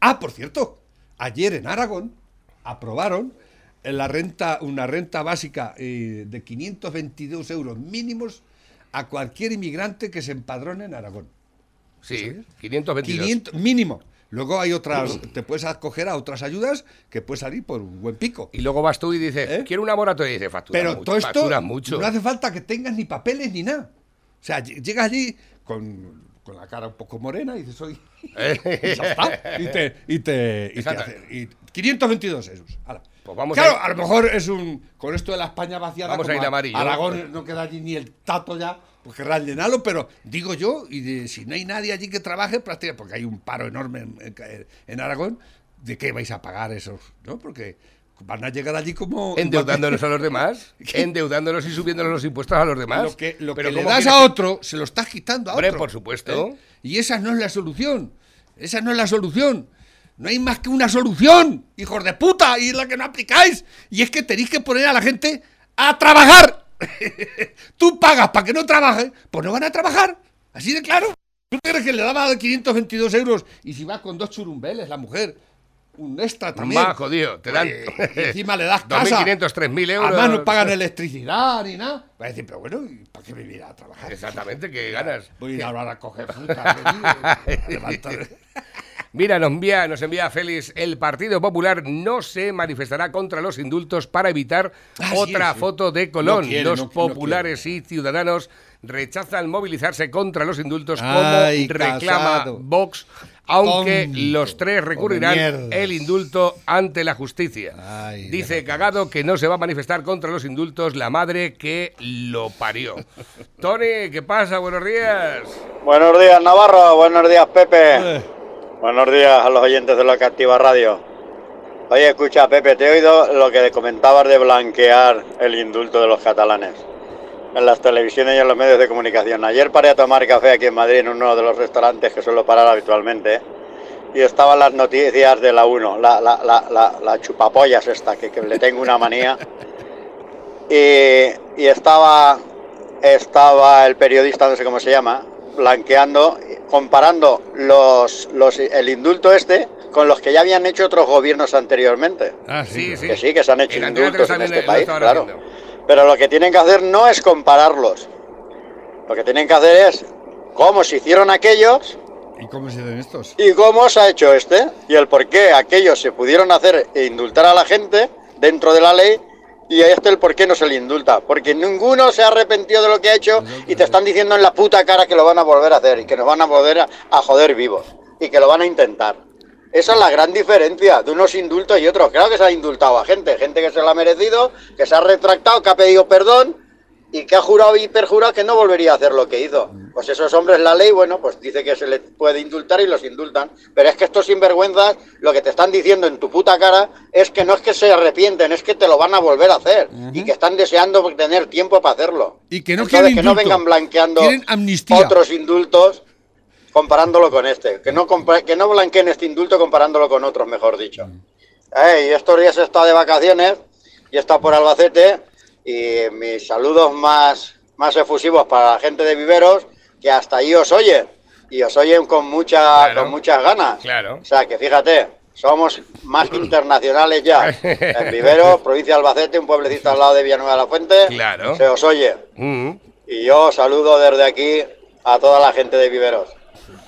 Ah, por cierto. Ayer en Aragón aprobaron la renta, una renta básica eh, de 522 euros mínimos a cualquier inmigrante que se empadrone en Aragón. Sí, 522. 500 mínimo. Luego hay otras, te puedes acoger a otras ayudas que puedes salir por un buen pico. Y luego vas tú y dices, ¿Eh? quiero una moratoria y dices, factura Pero mucho, todo esto mucho. no hace falta que tengas ni papeles ni nada. O sea, ll- llegas allí con, con la cara un poco morena y dices, soy... y ya está. Y te... Y te, y te hace- y 522 euros. Pues vamos claro, a a, lo mejor es un... Con esto de la España vaciada... Vamos a como amarillo. Aragón no queda allí ni el tato ya, pues querrán llenarlo, pero digo yo, y de- si no hay nadie allí que trabaje, prácticamente, porque hay un paro enorme en, en- en Aragón, ¿de qué vais a pagar esos? ¿No? Porque van a llegar allí como... Endeudándonos a los demás, endeudándonos y subiéndonos los impuestos a los demás. Lo que, lo Pero que le ¿cómo das a otro, se lo estás quitando a Hombre, otro. por supuesto. ¿Eh? Y esa no es la solución. Esa no es la solución. No hay más que una solución, hijos de puta, y es la que no aplicáis. Y es que tenéis que poner a la gente a trabajar. Tú pagas para que no trabaje, pues no van a trabajar. Así de claro. ¿Tú crees que le daba 522 euros y si va con dos churumbeles la mujer? Un extra también. Más jodido, te dan encima le das casa. 2.500, 3.000 euros. Además no pagan electricidad ni nada. Va a decir, pero bueno, ¿y ¿para qué venir a trabajar? Exactamente, que ganas. Voy a ir ahora a coger fruta. a levantar- Mira, nos envía, nos envía Félix, el Partido Popular no se manifestará contra los indultos para evitar Ah, otra sí. foto de Colón. No quiere, los no- no populares y ciudadanos rechazan movilizarse contra los indultos como Ay, reclama Casado. Vox, aunque Tonto, los tres recurrirán el indulto ante la justicia. Ay, Dice. Cagado que no se va a manifestar contra los indultos la madre que lo parió. Tony, ¿qué pasa? Buenos días. Buenos días, Navarro. Buenos días, Pepe. Eh. Buenos días a los oyentes de Lo que Activa Radio. Oye, escucha, Pepe, te he oído lo que comentabas de blanquear el indulto de los catalanes en las televisiones y en los medios de comunicación. Ayer paré a tomar café aquí en Madrid en uno de los restaurantes que suelo parar habitualmente y estaban las noticias de la 1, la, la, la, la, la chupapollas esta, que, que le tengo una manía. Y, y estaba, estaba el periodista, no sé cómo se llama, blanqueando, comparando los, los, el indulto este con los que ya habían hecho otros gobiernos anteriormente. Ah, Sí, sí. Que sí, que se han hecho indultos 3 en este país, claro. Pero lo que tienen que hacer no es compararlos. Lo que tienen que hacer es cómo se hicieron aquellos ¿Y cómo se hacen estos? y cómo se ha hecho este. Y el por qué aquellos se pudieron hacer e indultar a la gente dentro de la ley y a este el por qué no se le indulta. Porque ninguno se ha arrepentido de lo que ha hecho y te están diciendo en la puta cara que lo van a volver a hacer y que nos van a volver a, a joder vivos y que lo van a intentar. Esa es la gran diferencia de unos indultos y otros. Claro que se ha indultado a gente, gente que se lo ha merecido, que se ha retractado, que ha pedido perdón y que ha jurado y perjurado que no volvería a hacer lo que hizo. Pues esos hombres, la ley, bueno, pues dice que se les puede indultar y los indultan. Pero es que estos sinvergüenzas lo que te están diciendo en tu puta cara es que no es que se arrepienten, es que te lo van a volver a hacer y que están deseando tener tiempo para hacerlo. Y que no quieren que no vengan blanqueando otros indultos comparándolo con este. Que no, que no blanqueen este indulto comparándolo con otros, mejor dicho. Y estos días estado de vacaciones y estado por Albacete y mis saludos más, más efusivos para la gente de Viveros que hasta ahí os oye y os oyen con, mucha, Claro. con muchas ganas. Claro. O sea que fíjate, somos más que internacionales ya. En Viveros, provincia de Albacete, un pueblecito al lado de Villanueva de la Fuente, Claro. se os oye. Mm. Y yo saludo desde aquí a toda la gente de Viveros.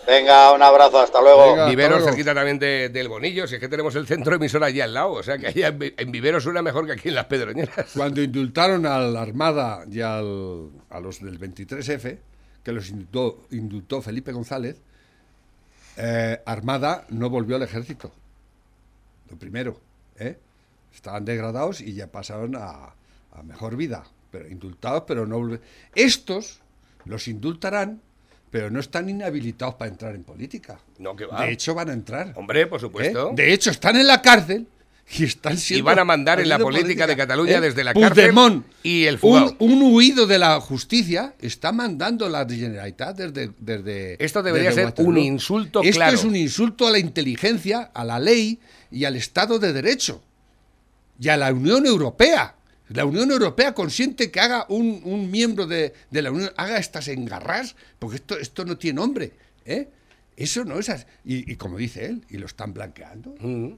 Venga, un abrazo, hasta luego. Venga. Viveros luego. cerquita también de- del Bonillo, si es que tenemos el centro emisor allí al lado, o sea que allá en, en Viveros suena mejor que aquí en Las Pedroñeras. Cuando indultaron a la Armada y al- a los del 23F, que los indultó, indultó Felipe González, eh, Armada no volvió al ejército. Lo primero. ¿eh? Estaban degradados y ya pasaron a, a mejor vida. Pero indultados, pero no volve- Estos los indultarán, pero no están inhabilitados para entrar en política. No, que va. De hecho, van a entrar. Hombre, por supuesto. ¿Eh? De hecho, están en la cárcel y están siendo. van a mandar en la política de Cataluña desde la cárcel Puigdemont, y el un, un huido de la justicia está mandando la Generalitat desde. desde Esto debería desde ser Waterloo. un insulto Esto claro. es un insulto a la inteligencia, a la ley y al Estado de Derecho. Y a la Unión Europea. La Unión Europea consiente que haga un, un miembro de, de la Unión, haga estas engarras, porque esto, esto no tiene nombre. ¿eh? Eso no es así. Y, y como dice él, y lo están blanqueando.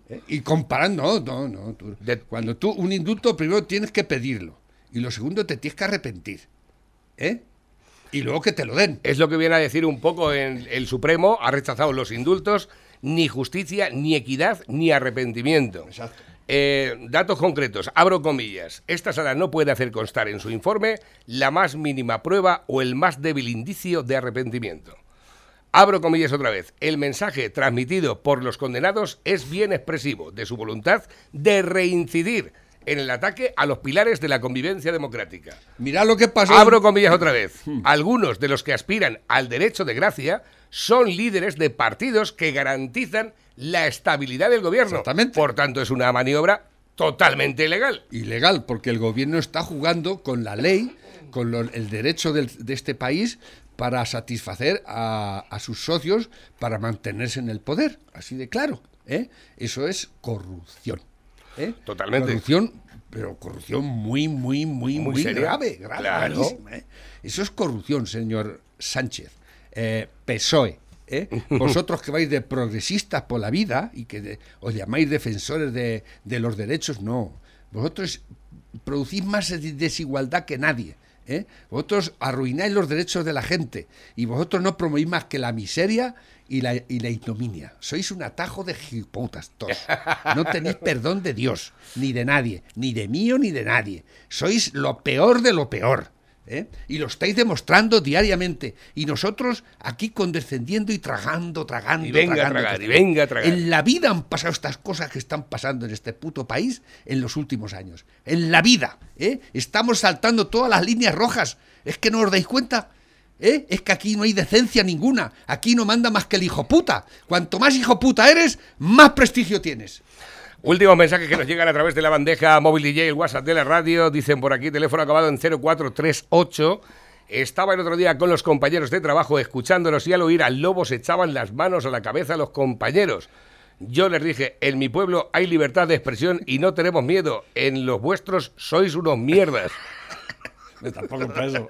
¿eh? Y comparando, no, no, no. tú- cuando tú un indulto, primero tienes que pedirlo. Y lo segundo, te tienes que arrepentir. ¿eh? Y luego que te lo den. Es lo que viene a decir un poco en el Supremo, ha rechazado los indultos, ni justicia, ni equidad, ni arrepentimiento. Exacto. Eh, datos concretos, abro comillas. Esta sala no puede hacer constar en su informe la más mínima prueba o el más débil indicio de arrepentimiento. Abro comillas otra vez. El mensaje transmitido por los condenados es bien expresivo de su voluntad de reincidir en el ataque a los pilares de la convivencia democrática. Mira lo que pasó. Abro comillas otra vez. Algunos de los que aspiran al derecho de gracia son líderes de partidos que garantizan la estabilidad del gobierno. Exactamente. Por tanto, es una maniobra totalmente ilegal. ilegal, porque el gobierno está jugando con la ley, con lo- el derecho del- de este país para satisfacer a, a sus socios para mantenerse en el poder. Así de claro. ¿eh? Eso es corrupción. ¿eh? Totalmente. Corrupción, pero corrupción muy, muy, muy, Muy grave. grave Claro. ¿eh? Eso es corrupción, señor Sánchez. Eh, PSOE. ¿Eh? Vosotros que vais de progresistas por la vida y que de- os llamáis defensores de, de los derechos, no. Vosotros producís más de- desigualdad que nadie. ¿eh? Vosotros arruináis los derechos de la gente y vosotros no promovís más que la miseria y la, y la ignominia. Sois un atajo de giputas todos. No tenéis perdón de Dios, ni de nadie, ni de mío ni de nadie. Sois lo peor de lo peor. ¿Eh? Y lo estáis demostrando diariamente. Y nosotros aquí condescendiendo y tragando, tragando, Y venga a tragando, y venga a tragar. En la vida han pasado estas cosas que están pasando en este puto país en los últimos años. En la vida. ¿eh? Estamos saltando todas las líneas rojas. ¿Es que no os dais cuenta? ¿Eh? Es que aquí no hay decencia ninguna. Aquí no manda más que el hijo puta. Cuanto más hijo puta eres, más prestigio tienes. Últimos mensajes que nos llegan a través de la bandeja móvil DJ, el WhatsApp de la radio. Dicen por aquí, teléfono acabado en 0438. Estaba el otro día con los compañeros de trabajo escuchándolos y al oír al lobo se echaban las manos a la cabeza a los compañeros. Yo les dije, en mi pueblo hay libertad de expresión y no tenemos miedo. En los vuestros sois unos mierdas. Tampoco para eso.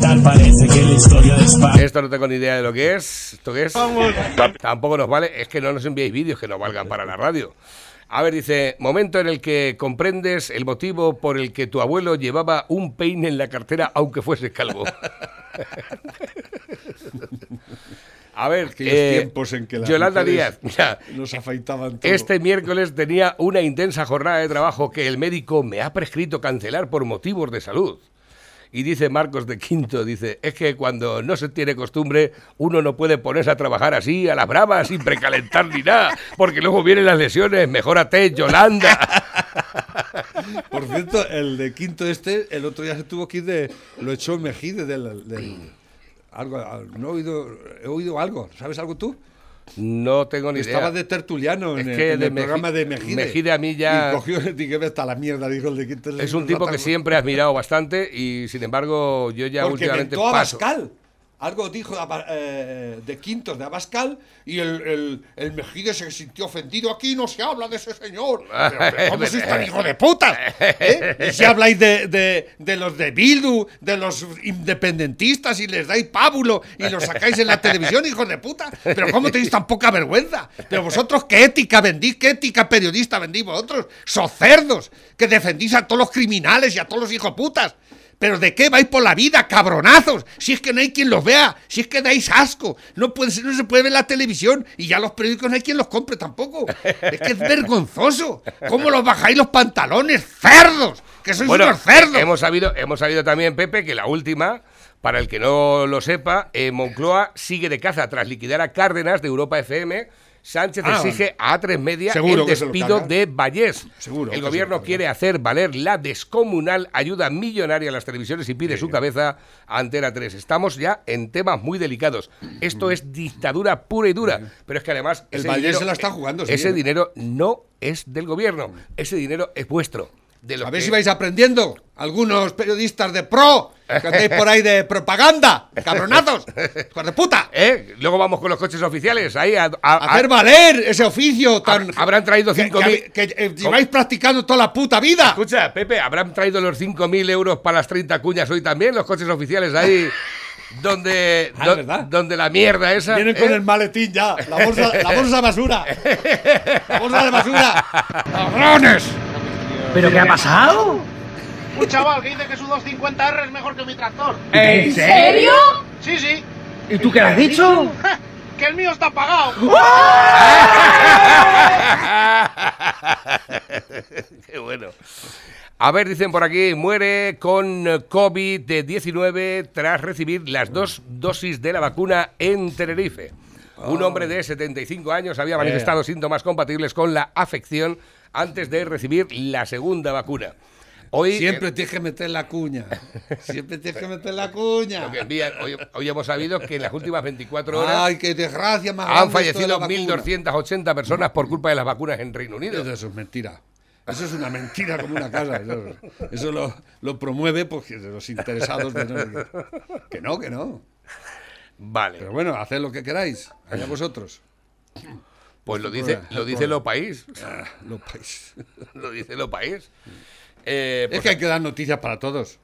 Tal parece que la historia de España. Esto no tengo ni idea de lo que es. ¿Esto qué es? Tampoco nos vale. Es que no nos enviéis vídeos que no valgan para la radio. A ver, dice, momento en el que comprendes el motivo por el que tu abuelo llevaba un peine en la cartera aunque fuese calvo. A ver, Aquellos eh, tiempos en que las Yolanda Díaz, mira, nos afeitaban todo. este miércoles tenía una intensa jornada de trabajo que el médico me ha prescrito cancelar por motivos de salud. Y dice Marcos de Quinto, dice, es que cuando no se tiene costumbre, uno no puede ponerse a trabajar así, a la brava, sin precalentar ni nada, porque luego vienen las lesiones, mejórate, Yolanda. Por cierto, el de quinto este, el otro día se tuvo que ir de. Lo echó Mejide del. del- algo, no he oído, he oído algo. ¿Sabes algo tú? No tengo ni idea. Estaba de tertuliano en, el, en de el programa de Mejide. Mejide a mí ya- Y cogió y dije, "Vete a la mierda, dijo el de quinto. Es un tipo que siempre he admirado bastante y sin embargo yo ya Porque últimamente a paso. Algo dijo eh, de Quintos de Abascal y el, el, el Mejide se sintió ofendido. Aquí no se habla de ese señor. Pero, ¿Cómo sois tan hijo de puta? ¿Eh? Y si habláis de, de, de los de Bildu, de los independentistas y les dais pábulo y los sacáis en la televisión, hijos de puta. Pero ¿cómo tenéis tan poca vergüenza? Pero vosotros, ¿qué ética vendís? ¿Qué ética periodista vendís vosotros? ¡Sos cerdos! Que defendís a todos los criminales y a todos los hijos putas. ¿Pero de qué vais por la vida, cabronazos? Si es que no hay quien los vea, si es que dais asco, no, puede, ser- no se puede ver la televisión y ya los periódicos no hay quien los compre tampoco. Es que es vergonzoso. ¿Cómo los bajáis los pantalones? ¡Cerdos! ¡Que sois Bueno, unos cerdos! hemos sabido, hemos sabido también, Pepe, que la última, para el que no lo sepa, eh, Moncloa sigue de caza tras liquidar a Cárdenas de Europa FM. Sánchez Ah, exige a A3 Media el despido de Vallés. Seguro el gobierno quiere hacer valer la descomunal ayuda millonaria a las televisiones y pide su cabeza a Antena 3. Estamos ya en temas muy delicados. Esto es dictadura pura y dura. Pero es que además. El ese Vallés dinero- se la está jugando, Ese dinero no es del gobierno. Ese dinero es vuestro. De A ver que- si vais aprendiendo. Algunos periodistas de pro, que andéis por ahí de propaganda, cabronazos, hijos de puta. ¿Eh? Luego vamos con los coches oficiales. Ahí a, a- a- Hacer valer ese oficio tan. Habrán traído que- 5.000 Que, que, eh, lleváis practicando toda la puta vida. Escucha, Pepe, ¿habrán traído los 5.000 euros para las 30 cuñas hoy también? Los coches oficiales ahí. Donde, Ah, donde la mierda esa. Vienen con ¿eh? el maletín ya. La bolsa, la bolsa basura. La bolsa de basura. ¡Cabrones! ¿Pero qué ha pasado? Un chaval que dice que su 250R es mejor que mi tractor. ¿En serio? Sí, sí. ¿Y tú qué le has dicho? Que el mío está pagado. Qué bueno. A ver, dicen por aquí, muere con COVID-19 tras recibir las dos dosis de la vacuna en Tenerife. Un hombre de 75 años había manifestado síntomas compatibles con la afección antes de recibir la segunda vacuna. Hoy, Siempre tienes que meter la cuña. Siempre tienes que meter la cuña. envían- hoy, hoy hemos sabido que en las últimas 24 horas Ay, qué desgracia más han fallecido vacuna. 1.280 personas por culpa de las vacunas en Reino Unido. Eso es mentira. Eso es una mentira como una casa. Eso, eso lo, lo promueve porque los interesados de no. Que no, que no. Vale, Pero bueno, haced lo que queráis. Allá vosotros. pues lo dice, lo dice Lo País. Ah, lo país. Lo dice Lo País. Eh, Es pues, que hay que dar noticias para todos.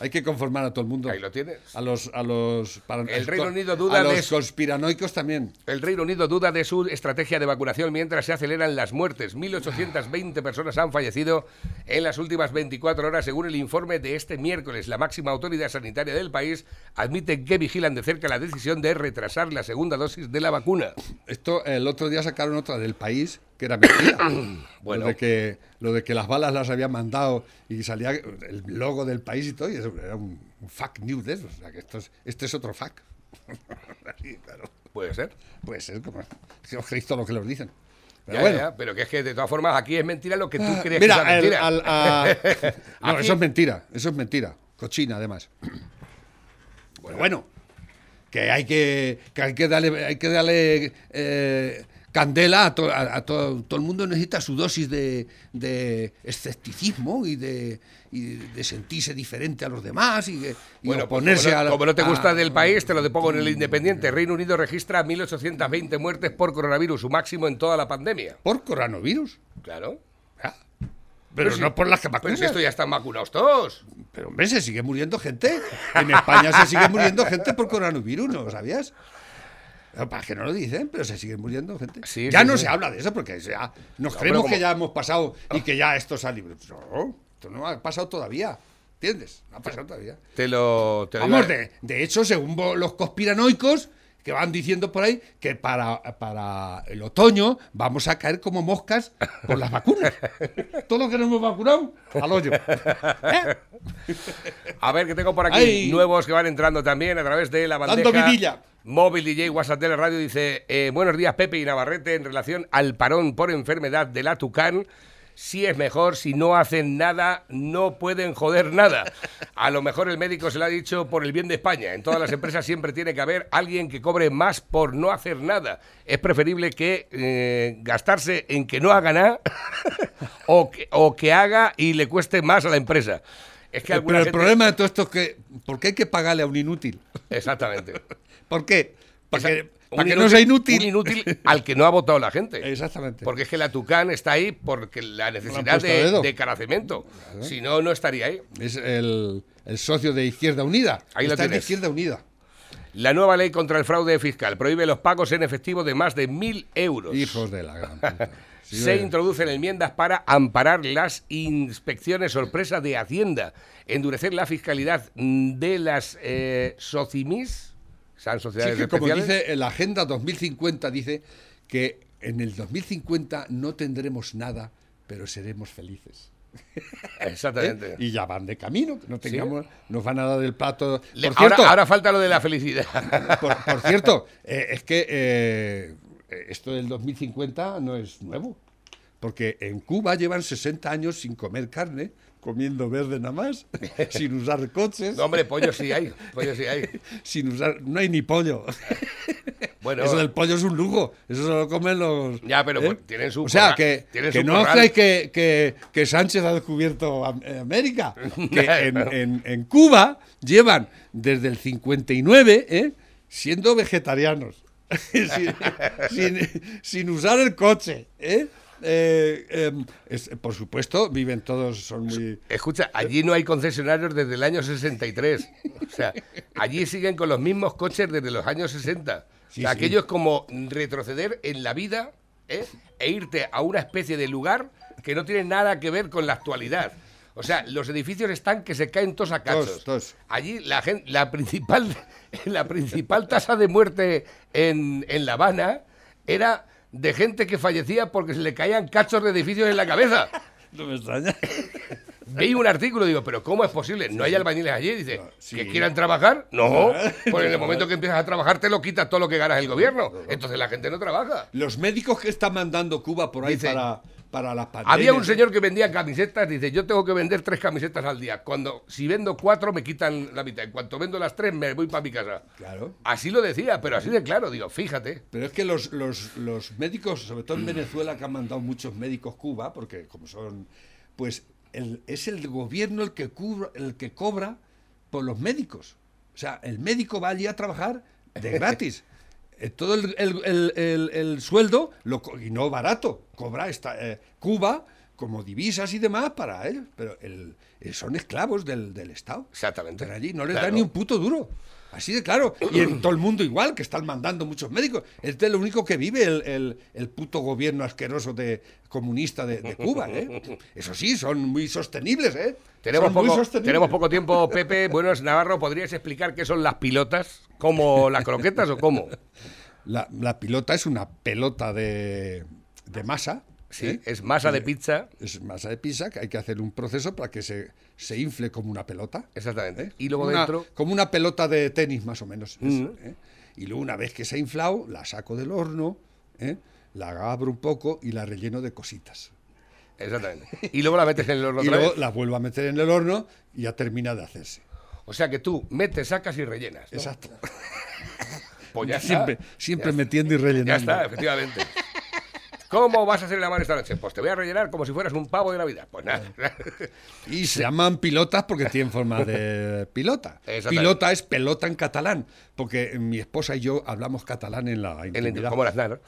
Hay que conformar a todo el mundo. Ahí lo tienes. A los, a los, para- El Reino a Unido duda los de- conspiranoicos también. El Reino Unido duda de su estrategia de vacunación mientras se aceleran las muertes. 1.820 personas han fallecido en las últimas 24 horas, según el informe de este miércoles. La máxima autoridad sanitaria del país admite que vigilan de cerca la decisión de retrasar la segunda dosis de la vacuna. Esto el otro día sacaron otra del país que era mentira. Bueno. Lo de que lo de que las balas las habían mandado y salía el logo del país y todo, y eso era un, un fake news de eso. O sea que esto es, este es otro fake. Así, claro. Puede ser. Puede ser como si os creéis todo lo que los dicen. Pero Ya, bueno. ya, pero que es que de todas formas aquí es mentira lo que tú crees Mira, que es mentira. al- a- no, Aquí- eso es mentira, eso es mentira. Cochina, además. Bueno, bueno, que hay que, que hay que darle, hay que darle eh, candela a, to- a- a todo, todo el mundo necesita su dosis de, de escepticismo y de, y de sentirse diferente a los demás y, de- y Bueno, pues oponerse como, no, a la- como no te gusta a- del país, te lo pongo en el Independiente. Reino Unido registra 1.820 muertes por coronavirus, su máximo en toda la pandemia. por coronavirus. Claro. Ah, Pero, si- no por las que Pero vacunas. si esto ya están vacunados todos. Pero hombre, se sigue muriendo gente. En España se sigue muriendo gente por coronavirus, ¿no sabías? No, Para que no lo dicen, pero se sigue muriendo gente. Sí, ya sí, no sí. se habla de eso porque ya nos No, creemos pero que ya hemos pasado y que ya esto sale. No, esto no ha pasado todavía. ¿Entiendes? No ha pasado todavía. Te lo. Te lo Vamos, de, de hecho, según los conspiranoicos que van diciendo por ahí que para, para el otoño vamos a caer como moscas por las vacunas. Todo lo que no hemos vacunado, al hoyo. ¿Eh? A ver, que tengo por aquí Ay. nuevos que van entrando también a través de la Dando bandeja. vidilla. Móvil DJ WhatsApp de la radio dice: eh, Buenos días, Pepe y Navarrete. En relación al parón por enfermedad de la Tucán, sí es mejor. Si no hacen nada, no pueden joder nada. A lo mejor el médico se lo ha dicho por el bien de España. En todas las empresas siempre tiene que haber alguien que cobre más por no hacer nada. Es preferible que eh, gastarse en que no haga nada o, que, o que haga y le cueste más a la empresa. Es que Eh, Pero el gente- problema de todo esto es que, ¿por qué hay que pagarle a un inútil? Exactamente. ¿Por qué? Para que, Un para que no sea inútil. Un inútil al que no ha votado la gente. Exactamente. Porque es que la Tucán está ahí porque la necesidad de, de caracemento. Si no, no estaría ahí. Es el, el socio de Izquierda Unida. Ahí Está de tienes. Izquierda Unida. La nueva ley contra el fraude fiscal prohíbe los pagos en efectivo de más de mil euros. Hijos de la gran puta. Sí, Se ve. introducen enmiendas para amparar las inspecciones sorpresa de Hacienda, endurecer la fiscalidad de las eh, SOCIMIS, sean Sí, que como especiales. dice en la Agenda 2050, dice que en el 2050 no tendremos nada, pero seremos felices. ¿eh? Exactamente. Y ya van de camino, que no tengamos, nos van a dar el plato. Le- Por cierto, ahora, ahora falta lo de la felicidad. por, por cierto, eh, es que eh, esto del 2050 no es nuevo. Porque en Cuba llevan 60 años sin comer carne, comiendo verde nada más, sin usar coches, No, hombre, pollo sí hay. Pollo sí hay. sin usar. No hay ni pollo. Bueno, Eso del pollo es un lujo. Eso se lo comen los. Ya, pero ¿eh? pues tienen su O sea, que, que no creáis que, que, que Sánchez ha descubierto eh, América. Que en, en- en Cuba llevan desde el 59 ¿eh? siendo vegetarianos. sin, sin- sin usar el coche. ¿eh? Eh, em, es- por supuesto, viven todos, son muy. Escucha, allí no hay concesionarios desde el año 63. O sea, allí siguen con los mismos coches desde los años 60. Sí, o sea, sí. aquello es como retroceder en la vida ¿eh? e irte a una especie de lugar que no tiene nada que ver con la actualidad. O sea, los edificios están que se caen todos a cachos. Allí la, la, principal, la principal tasa de muerte en, en La Habana era de gente que fallecía porque se le caían cachos de edificios en la cabeza. No me extraña. Veí un artículo y digo, pero ¿cómo es posible? ¿No hay albañiles allí? Dice, sí. ¿que quieran trabajar? No, pues en el momento que empiezas a trabajar te lo quita todo lo que ganas el gobierno. Entonces la gente no trabaja. Los médicos que está mandando Cuba por ahí Dice- para, para las pandemias. Había un señor que vendía camisetas, dice, yo tengo que vender tres camisetas al día. Cuando, si vendo cuatro me quitan la mitad. En cuanto vendo las tres me voy para mi casa. Claro. Así lo decía, pero así de claro, digo, fíjate. Pero es que los, los, los médicos, sobre todo en Venezuela, que han mandado muchos médicos Cuba, porque como son, pues el- es el gobierno el que, cubra, el que cobra por los médicos. O sea, el médico va allí a trabajar de gratis. Eh, Todo el, el- el- el- el sueldo, lo y no barato, cobra esta, eh, Cuba, como divisas y demás para ellos. Pero el, el- son esclavos del, del Estado. Exactamente. Están allí, no les Claro. dan ni un puto duro. Así de claro. Y en todo el mundo igual, que están mandando muchos médicos. Este es lo único que vive el, el- el puto gobierno asqueroso de comunista de, de Cuba, ¿eh? Eso sí, son muy sostenibles, ¿eh? Tenemos poco, tenemos poco tiempo, Pepe. Buenos Navarro, ¿podrías explicar qué son las pilotas? ¿Como las croquetas o cómo? La, la pilota es una pelota de, de masa. Sí, ¿eh? es masa de Eh, pizza. Es masa de pizza que hay que hacer un proceso para que se, se infle como una pelota. Exactamente. Y luego Una- dentro. Como una pelota de tenis, más o menos. es, Mm. ¿eh? Y luego, una vez que se ha inflado, la saco del horno, ¿eh? la abro un poco y la relleno de cositas. Exactamente. Y luego la metes en el horno Y otra luego vez. la vuelvo a meter en el horno y ya termina de hacerse. O sea que tú metes, sacas y rellenas. ¿no? Exacto. Pues ya está. siempre siempre Ya metiendo y Ya rellenando. está, efectivamente. ¿Cómo vas a hacer el amor esta noche? Pues te voy a rellenar como si fueras un pavo de Navidad. Pues nada. Y se llaman pilotas porque tienen forma de pilota. Pilota es pelota en catalán, porque mi esposa y yo hablamos catalán en la intimidad. como las nanas.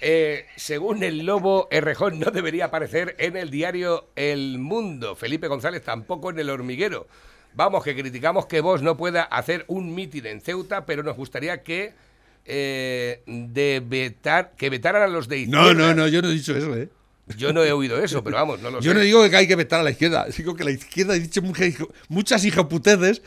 Eh, según el lobo, Errejón no debería aparecer en el diario El Mundo. Felipe González tampoco en el hormiguero. Vamos, que criticamos que vos no pueda hacer un mitin en Ceuta, pero nos gustaría que eh, de vetar, que vetaran a los de No, izquierda. no, no, yo no he dicho eso, ¿eh? Yo no he oído eso, pero vamos, no lo Yo sé. no digo que hay que vetar a la izquierda, digo que la izquierda ha dicho muchas hijoputeces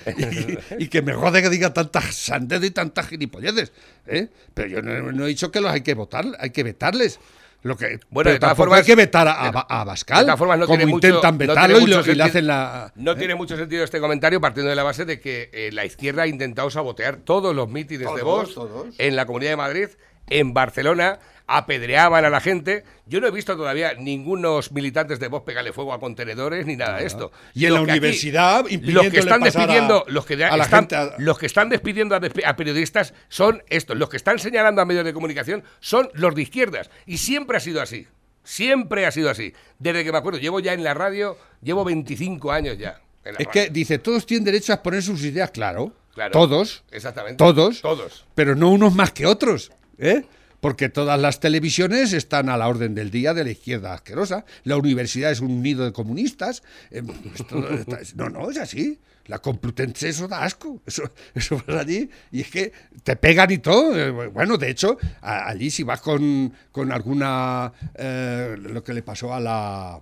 y, y que me jode que diga tantas sandeces y tantas gilipolleces. ¿eh? Pero yo no, no he dicho que los hay que votar, hay que vetarles. Lo que, Bueno, de todas formas- hay que vetar a, a, de- a Bascal, de todas formas, no como tiene mucho- intentan no vetarlo y, lo- mucho y le sentido- hacen la... No ¿eh? tiene mucho sentido este comentario partiendo de la base de que eh, la izquierda ha intentado sabotear todos los mítines de Vox todos. en la Comunidad de Madrid, en Barcelona, apedreaban a la gente. Yo no he visto todavía ningunos militantes de Vox pegarle fuego a contenedores ni nada de esto. Y en Lo la aquí- universidad, los que están pasar a- despidiendo, los que están, gente a- los que están despidiendo a, a periodistas son estos. Los que están señalando a medios de comunicación son los de izquierdas. Y siempre ha sido así. Siempre ha sido así. Desde que me acuerdo, llevo ya en la radio, llevo 25 años ya. en la Es radio. que dice, todos tienen derecho a exponer sus ideas, claro. Claro. Todos. Exactamente. Todos. Todos. Pero no unos más que otros. ¿eh? Porque todas las televisiones están a la orden del día de la izquierda asquerosa. La universidad es un nido de comunistas. está- no, no, es así. La Complutense eso da asco. Eso, eso vas allí y es que te pegan y todo. Eh, Bueno, de hecho, allí si vas con, con alguna... eh, lo que le pasó a la,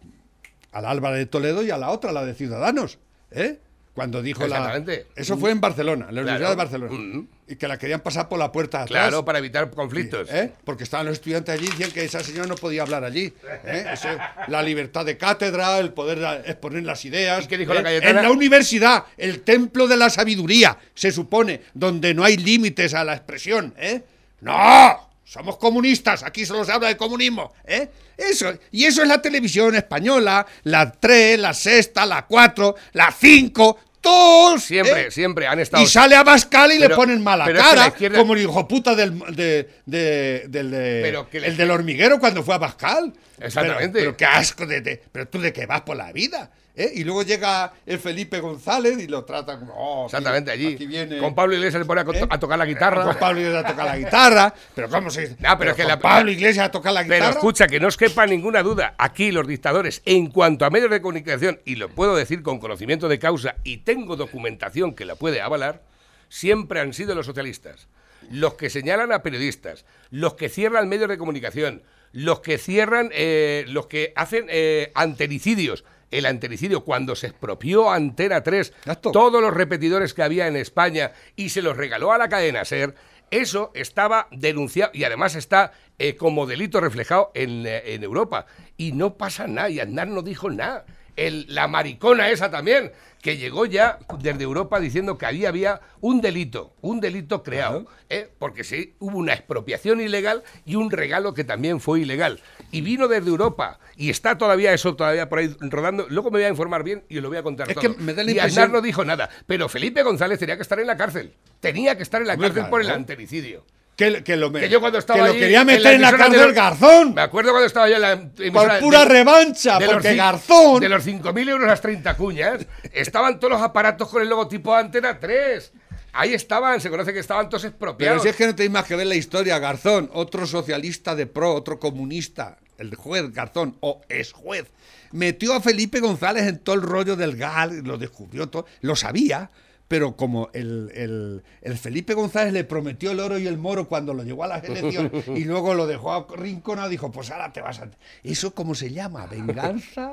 a la Álvara de Toledo y a la otra, la de Ciudadanos. ¿eh? Cuando dijo la... Exactamente. Eso fue en Barcelona, en la Universidad de. Barcelona. Mm. Y que la querían pasar por la puerta atrás. Claro, para evitar conflictos. ¿eh? Porque estaban los estudiantes allí y decían que esa señora no podía hablar allí. ¿eh? Eso, la libertad de cátedra, el poder exponer las ideas. ¿Y qué dijo ¿eh? la Cayetana? En la universidad, el templo de la sabiduría, se supone, donde no hay límites a la expresión. ¿eh? ¡No! Somos comunistas, aquí solo se habla de comunismo. ¿eh? Eso, y eso es la televisión española, la 3, la sexta, la 4, la 5, todos. Siempre, ¿eh? siempre han estado. Y sale a Bascal y Pero- le ponen mala es que cara, izquierda- como el hijo puta del, de, de- del, de- Pero que la- el del hormiguero cuando fue a Bascal. Exactamente. Pero, pero qué asco, de, de- pero tú de qué vas por la vida. ¿Eh? Y luego llega el Felipe González y lo trata como. oh, Exactamente, allí. aquí viene- Con Pablo Iglesias se pone a, ¿eh? a tocar la guitarra. Con Pablo Iglesias a tocar la guitarra. Pero ¿cómo se dice? No, pero es que con la- Pablo Iglesias a tocar la guitarra. Pero escucha, que no os quepa ninguna duda, aquí los dictadores, en cuanto a medios de comunicación, y lo puedo decir con conocimiento de causa, y tengo documentación que la puede avalar, siempre han sido los socialistas. Los que señalan a periodistas, los que cierran medios de comunicación, los que cierran, eh, los que hacen antenicidios. El antenicidio, cuando se expropió Antena 3, Exacto. todos los repetidores que había en España y se los regaló a la cadena SER, eso estaba denunciado y además está eh, como delito reflejado en, eh, en Europa. Y no pasa nada, y Aznar no dijo nada. El- la maricona esa también, que llegó ya desde Europa diciendo que ahí había un delito, un delito creado, ¿eh? porque sí, hubo una expropiación ilegal y un regalo que también fue ilegal. Y vino desde Europa y está todavía eso todavía por ahí rodando. Luego me voy a informar bien y os lo voy a contar Es todo. que me da la y Aznar no dijo nada, pero Felipe González tenía que estar en la cárcel. Tenía que estar en la cárcel por el claro. antenicidio. Que, que lo, me- Que yo cuando estaba que lo quería meter en la, cárcel los- Garzón. Me acuerdo cuando estaba yo en la Por pura de- revancha, de los porque cin- Garzón. De los 5.000 euros las 30 cuñas, estaban todos los aparatos con el logotipo Antena 3. Ahí estaban, se conoce que estaban todos Pero expropiados. si es que no tenéis más que ver la historia, Garzón, otro socialista de pro, otro comunista. El juez Garzón, o ex juez, metió a Felipe González en todo el rollo del GAL, lo descubrió todo, lo sabía, pero como el, el- el Felipe González le prometió el oro y el moro cuando lo llevó a las elecciones y luego lo dejó arrinconado, dijo, pues ahora te vas a... ¿Eso cómo se llama? ¿Venganza?